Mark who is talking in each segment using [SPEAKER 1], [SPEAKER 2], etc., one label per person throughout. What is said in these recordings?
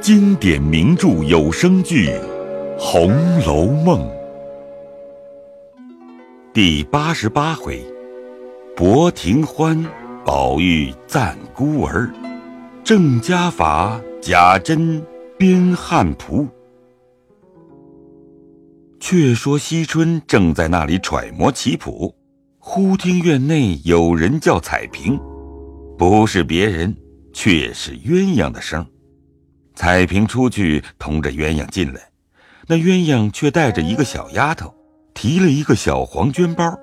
[SPEAKER 1] 经典名著有声剧《红楼梦》第八十八回：薄庭欢、宝玉赞孤儿，郑家法、贾珍编汉仆。却说惜春正在那里揣摩棋谱，忽听院内有人叫彩屏，不是别人，却是鸳鸯的声。彩萍出去同着鸳鸯进来，那鸳鸯却带着一个小丫头，提了一个小黄绢包。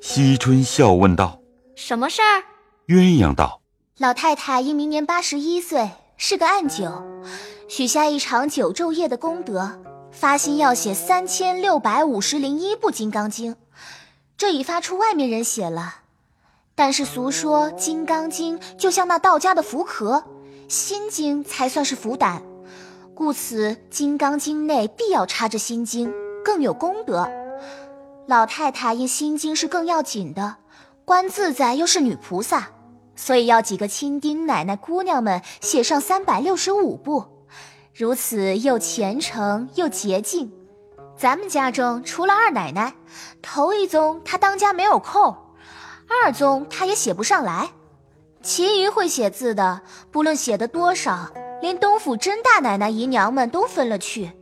[SPEAKER 1] 惜春笑问道：“
[SPEAKER 2] 什么事儿？”
[SPEAKER 1] 鸳鸯道：“
[SPEAKER 3] 老太太因明年八十一岁，是个暗九，许下一场九昼夜的功德，发心要写三千六百五十零一部《金刚经》，这已发出外面人写了。但是俗说《金刚经》就像那道家的符壳。”心经才算是福胆，故此《金刚经》内必要插着心经，更有功德。老太太因心经是更要紧的，观自在又是女菩萨，所以要几个亲丁奶奶姑娘们写上三百六十五部，如此又虔诚又洁净。咱们家中除了二奶奶，头一宗她当家没有空，二宗她也写不上来。其余会写字的，不论写的多少，连东府甄大奶奶姨娘们都分了去。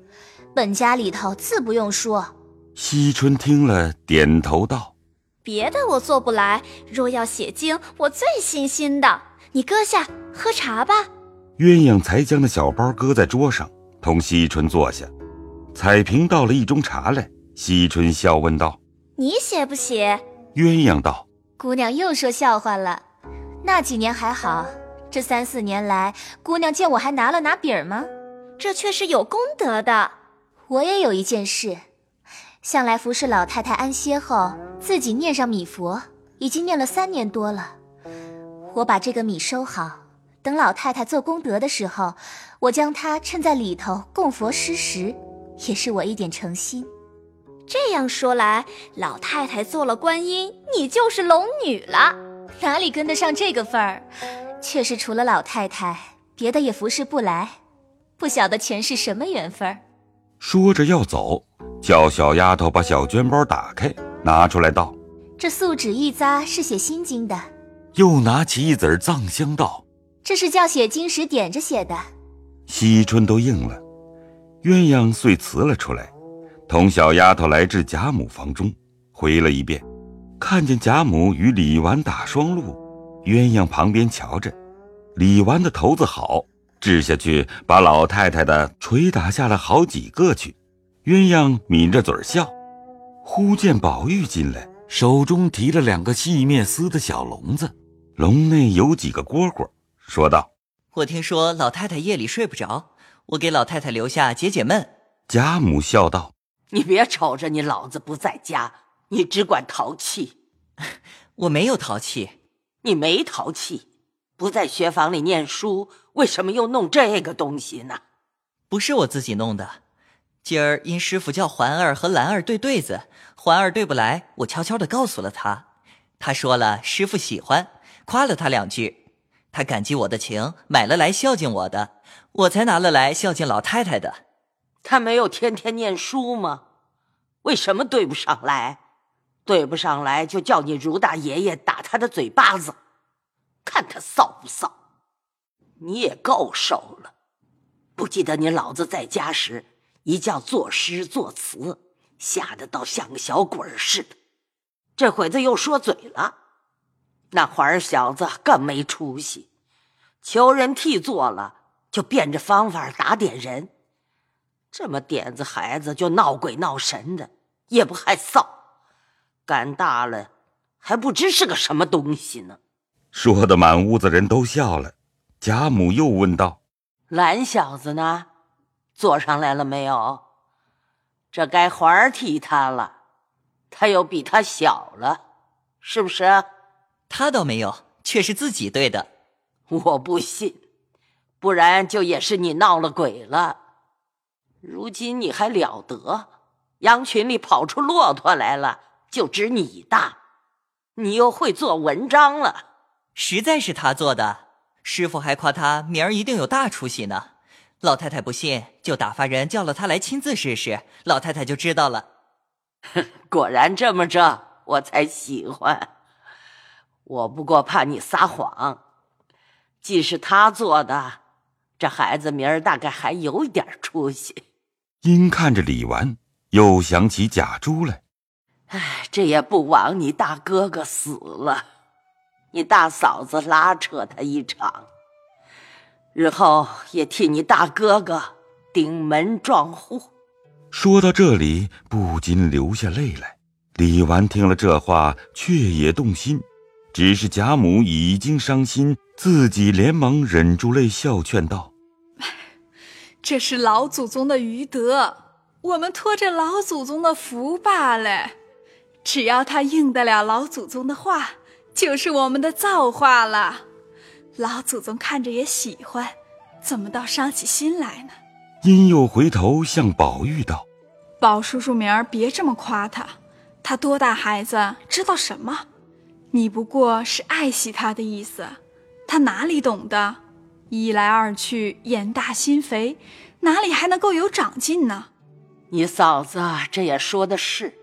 [SPEAKER 3] 本家里头自不用说。
[SPEAKER 1] 惜春听了，点头道：“
[SPEAKER 2] 别的我做不来，若要写经，我最信心的。你搁下喝茶吧。”
[SPEAKER 1] 鸳鸯才将那小包搁在桌上，同惜春坐下。彩萍倒了一盅茶来，惜春笑问道：“
[SPEAKER 2] 你写不写？”
[SPEAKER 1] 鸳鸯道：“
[SPEAKER 3] 姑娘又说笑话了。”那几年还好，这三四年来，姑娘见我还拿了拿饼吗？
[SPEAKER 2] 这却是有功德的。
[SPEAKER 3] 我也有一件事，向来服侍老太太安歇后，自己念上米佛，已经念了三年多了。我把这个米收好，等老太太做功德的时候，我将它衬在里头供佛施食，也是我一点诚心。
[SPEAKER 2] 这样说来，老太太做了观音，你就是龙女了。
[SPEAKER 3] 哪里跟得上这个份儿？却是除了老太太，别的也服侍不来，不晓得前世什么缘分。
[SPEAKER 1] 说着要走，叫小丫头把小绢包打开，拿出来道：“
[SPEAKER 3] 这素纸一扎是写心经的。”
[SPEAKER 1] 又拿起一子藏香道：“
[SPEAKER 3] 这是叫写经时点着写的。”
[SPEAKER 1] 惜春都应了，鸳鸯遂辞了出来，同小丫头来至贾母房中，回了一遍。看见贾母与李纨打双路，鸳鸯旁边瞧着，李纨的头子好，掷下去把老太太的捶打下了好几个去。鸳鸯抿着嘴笑，忽见宝玉进来，手中提了两个细面丝的小笼子，笼内有几个蝈蝈，说道：“
[SPEAKER 4] 我听说老太太夜里睡不着，我给老太太留下解解闷。”
[SPEAKER 1] 贾母笑道：“
[SPEAKER 5] 你别瞅着你老子不在家。”你只管淘气，
[SPEAKER 4] 我没有淘气，
[SPEAKER 5] 你没淘气，不在学房里念书，为什么又弄这个东西呢？
[SPEAKER 4] 不是我自己弄的，今儿因师傅叫环儿和兰儿对对子，环儿对不来，我悄悄的告诉了他，他说了师傅喜欢，夸了他两句，他感激我的情，买了来孝敬我的，我才拿了来孝敬老太太的。
[SPEAKER 5] 他没有天天念书吗？为什么对不上来？对不上来，就叫你如大爷爷打他的嘴巴子，看他臊不臊？你也够受了。不记得你老子在家时，一觉作诗作词，吓得倒像个小鬼儿似的。这会子又说嘴了，那环儿小子更没出息，求人替做了，就变着方法打点人。这么点子孩子就闹鬼闹神的，也不害臊。干大了，还不知是个什么东西呢。
[SPEAKER 1] 说的满屋子人都笑了。贾母又问道：“
[SPEAKER 5] 蓝小子呢？坐上来了没有？这该环儿替他了。他又比他小了，是不是？
[SPEAKER 4] 他倒没有，却是自己对的。
[SPEAKER 5] 我不信，不然就也是你闹了鬼了。如今你还了得？羊群里跑出骆驼来了。”就指你大，你又会做文章了，
[SPEAKER 4] 实在是他做的。师傅还夸他明儿一定有大出息呢。老太太不信，就打发人叫了他来亲自试试，老太太就知道了。
[SPEAKER 5] 果然这么着，我才喜欢。我不过怕你撒谎。既是他做的，这孩子明儿大概还有点出息。
[SPEAKER 1] 因看着李纨，又想起贾珠来。
[SPEAKER 5] 唉，这也不枉你大哥哥死了，你大嫂子拉扯他一场，日后也替你大哥哥顶门撞户。
[SPEAKER 1] 说到这里，不禁流下泪来。李纨听了这话，却也动心，只是贾母已经伤心，自己连忙忍住泪笑，劝道：“
[SPEAKER 6] 这是老祖宗的余德，我们托着老祖宗的福罢了。只要他应得了老祖宗的话，就是我们的造化了。老祖宗看着也喜欢，怎么倒伤起心来呢？”
[SPEAKER 1] 殷又回头向宝玉道：“
[SPEAKER 6] 宝叔叔，明儿别这么夸他，他多大孩子，知道什么？你不过是爱惜他的意思，他哪里懂得？一来二去，眼大心肥，哪里还能够有长进呢？
[SPEAKER 5] 你嫂子这也说的是，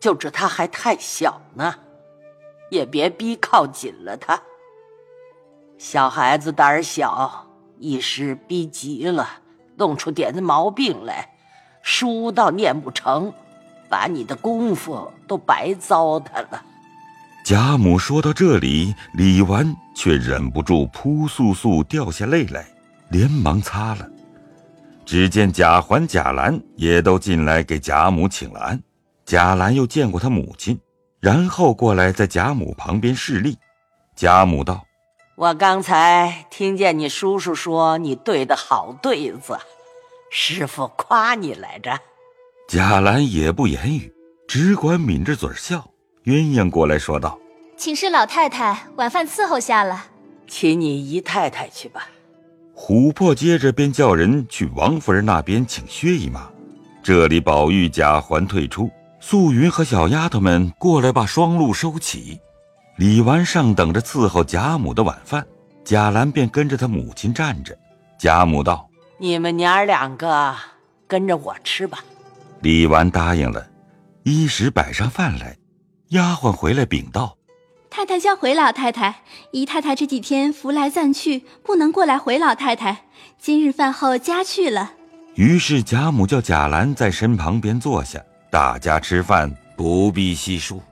[SPEAKER 5] 就这他还太小呢，也别逼靠紧了他。小孩子胆儿小，一时逼急了。”弄出点子毛病来，书倒念不成，把你的功夫都白糟蹋了。
[SPEAKER 1] 贾母说到这里，李纨却忍不住扑簌簌掉下泪来，连忙擦了。只见贾环、贾兰也都进来给贾母请了安。贾兰又见过他母亲，然后过来在贾母旁边侍立。贾母道。
[SPEAKER 5] 我刚才听见你叔叔说你对的好对子，师傅夸你来着。
[SPEAKER 1] 贾兰也不言语，只管抿着嘴笑。鸳鸯过来说道：“
[SPEAKER 3] 请示老太太，晚饭伺候下了，
[SPEAKER 5] 请你姨太太去吧。”
[SPEAKER 1] 琥珀接着便叫人去王夫人那边请薛姨妈。这里宝玉、贾环退出，素云和小丫头们过来把双鹿收起。李纨上等着伺候贾母的晚饭，贾兰便跟着他母亲站着。贾母道：“
[SPEAKER 5] 你们娘儿两个跟着我吃吧。”
[SPEAKER 1] 李纨答应了，一时摆上饭来。丫鬟回来禀道：“
[SPEAKER 2] 太太叫回老太太，姨太太这几天福来暂去，不能过来回老太太。今日饭后家去了。”
[SPEAKER 1] 于是贾母叫贾兰在身旁边坐下，大家吃饭，不必细数。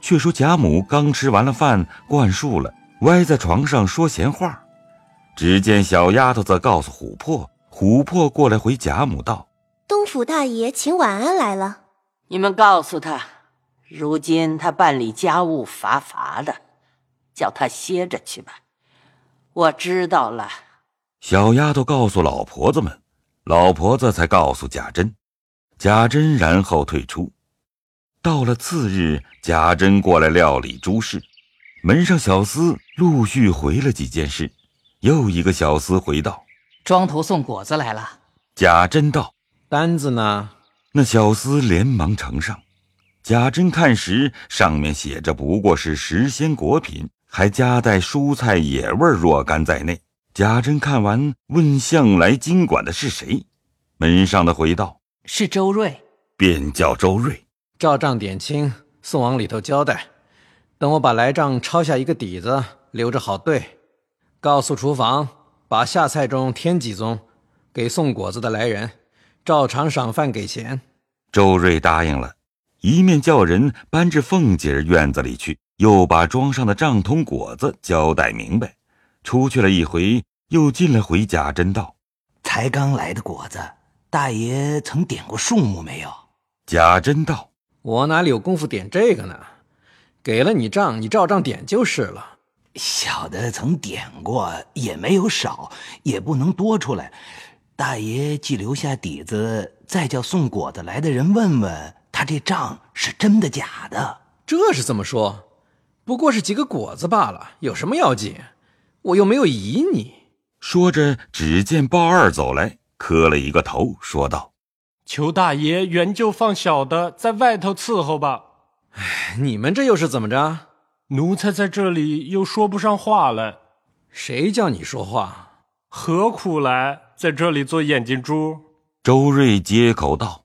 [SPEAKER 1] 却说贾母刚吃完了饭，灌漱了，歪在床上说闲话。只见小丫头子告诉琥珀，琥珀过来回贾母道：“
[SPEAKER 3] 东府大爷请晚安来了。
[SPEAKER 5] 你们告诉他，如今他办理家务乏乏的，叫他歇着去吧。我知道了。”
[SPEAKER 1] 小丫头告诉老婆子们，老婆子才告诉贾珍，贾珍然后退出。到了次日，贾珍过来料理诸事，门上小厮陆续回了几件事。又一个小厮回道：“
[SPEAKER 7] 庄头送果子来了。”
[SPEAKER 1] 贾珍道：“
[SPEAKER 8] 单子呢？”
[SPEAKER 1] 那小厮连忙呈上。贾珍看时，上面写着不过是时鲜果品，还夹带蔬菜野味若干在内。贾珍看完，问向来经管的是谁？门上的回道：“
[SPEAKER 7] 是周瑞。”
[SPEAKER 1] 便叫周瑞。
[SPEAKER 8] 照账点清，送往里头交代。等我把来账抄下一个底子，留着好对。告诉厨房，把下菜中添几宗，给送果子的来人，照常赏饭给钱。
[SPEAKER 1] 周瑞答应了，一面叫人搬至凤姐院子里去，又把庄上的账通果子交代明白。出去了一回，又进了回贾珍道：“
[SPEAKER 9] 才刚来的果子，大爷曾点过数目没有？”
[SPEAKER 1] 贾珍道。
[SPEAKER 8] 我哪里有功夫点这个呢？给了你账，你照账点就是了。
[SPEAKER 9] 小的曾点过，也没有少，也不能多出来。大爷既留下底子，再叫送果子来的人问问他，这账是真的假的？
[SPEAKER 8] 这是怎么说？不过是几个果子罢了，有什么要紧？我又没有疑你。
[SPEAKER 1] 说着，只见鲍二走来，磕了一个头，说道。
[SPEAKER 10] 求大爷原就放小的在外头伺候吧。
[SPEAKER 8] 哎，你们这又是怎么着？
[SPEAKER 10] 奴才在这里又说不上话来。
[SPEAKER 8] 谁叫你说话？
[SPEAKER 10] 何苦来在这里做眼睛珠？
[SPEAKER 1] 周瑞接口道：“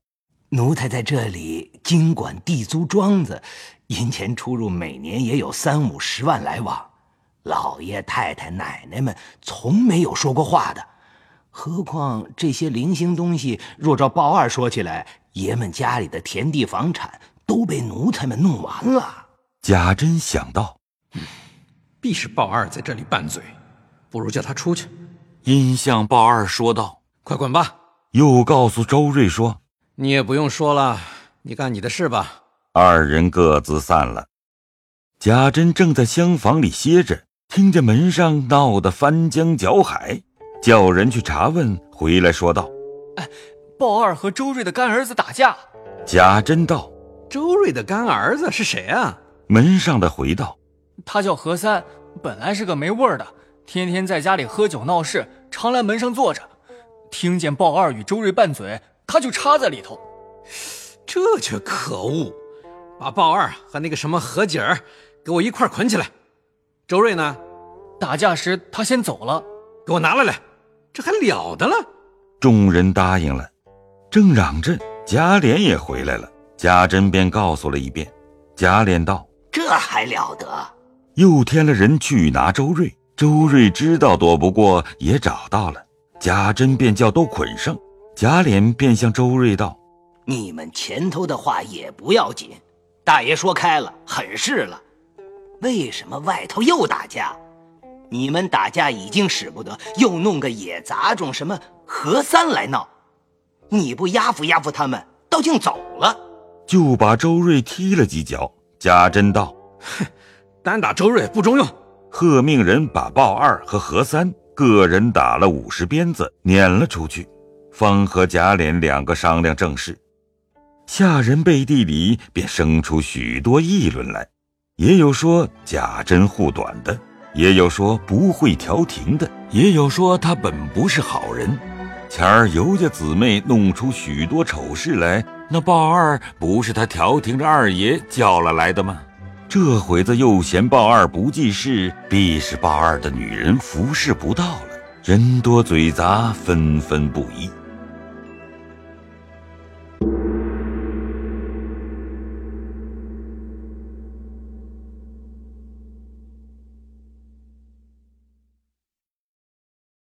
[SPEAKER 9] 奴才在这里经管地租庄子，银钱出入每年也有三五十万来往。老爷太太奶奶们从没有说过话的。何况这些零星东西，若照鲍二说起来，爷们家里的田地房产都被奴才们弄完了。”
[SPEAKER 1] 贾珍想到：“嗯
[SPEAKER 8] 必是鲍二在这里拌嘴，不如叫他出去。”
[SPEAKER 1] 因向鲍二说道：“
[SPEAKER 8] 快滚吧！”
[SPEAKER 1] 又告诉周瑞说：“
[SPEAKER 8] 你也不用说了，你干你的事吧。”
[SPEAKER 1] 二人各自散了。贾珍正在厢房里歇着，听见门上闹得翻江搅海，叫人去查问，回来说道：“
[SPEAKER 11] 哎，鲍二和周瑞的干儿子打架。”
[SPEAKER 1] 贾珍道：“
[SPEAKER 8] 周瑞的干儿子是谁啊？”
[SPEAKER 1] 门上的回道：“
[SPEAKER 11] 他叫何三，本来是个没味儿的。”天天在家里喝酒闹事，常来门上坐着，听见鲍二与周瑞拌嘴，他就插在里头。
[SPEAKER 8] 这却可恶！把鲍二和那个什么何姐儿给我一块捆起来。周瑞呢？
[SPEAKER 11] 打架时他先走了，
[SPEAKER 8] 给我拿来来。这还了得了！
[SPEAKER 1] 众人答应了。正嚷着，贾琏也回来了。贾珍便告诉了一遍。贾琏道：“
[SPEAKER 9] 这还了得！”
[SPEAKER 1] 又添了人去拿周瑞。周瑞知道躲不过，也找到了贾珍，便叫都捆上。贾琏便向周瑞道：“
[SPEAKER 9] 你们前头的话也不要紧，大爷说开了，很是了。为什么外头又打架？你们打架已经使不得，又弄个野杂种什么何三来闹，你不压服压服他们，倒竟走了，
[SPEAKER 1] 就把周瑞踢了几脚。”贾珍道：“
[SPEAKER 8] 哼，单打周瑞不中用。”
[SPEAKER 1] 贺命人把鲍二和何三各人打了五十鞭子，撵了出去，方和贾琏两个商量正事。下人背地里便生出许多议论来，也有说贾珍护短的，也有说不会调停的，也有说他本不是好人。前儿尤家姊妹弄出许多丑事来，那鲍二不是他调停着二爷叫了来的吗？这会子又嫌鲍二不记事，必是鲍二的女人服侍不到了，人多嘴杂，纷纷不一。